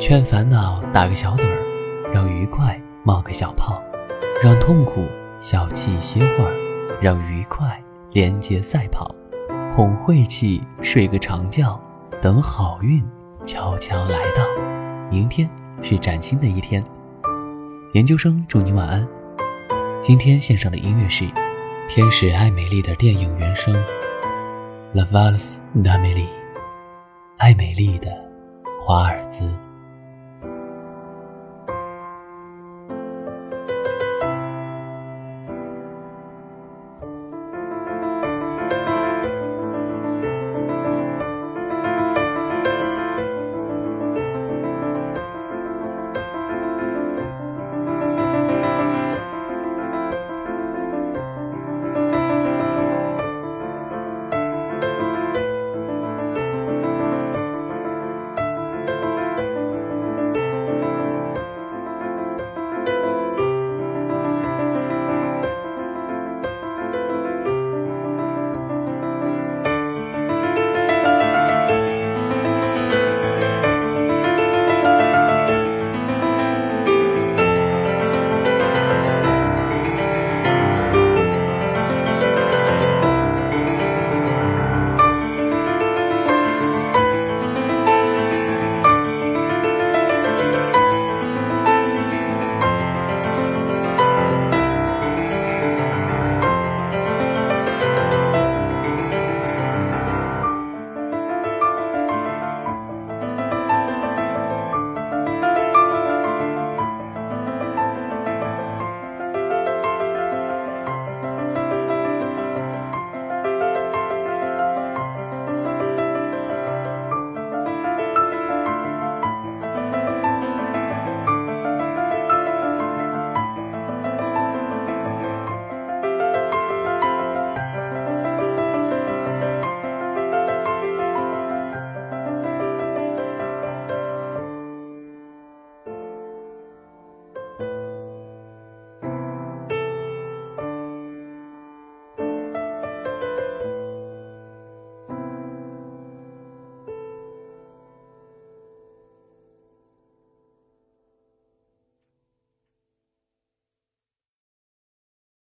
劝烦恼打个小盹儿，让愉快冒个小泡，让痛苦小憩歇会儿，让愉快连接赛跑，哄晦气睡个长觉，等好运悄悄来到。明天是崭新的一天。研究生祝你晚安。今天献上的音乐是《天使爱美丽》的电影原声，《La Valse d'Amélie》，爱美丽的华尔兹。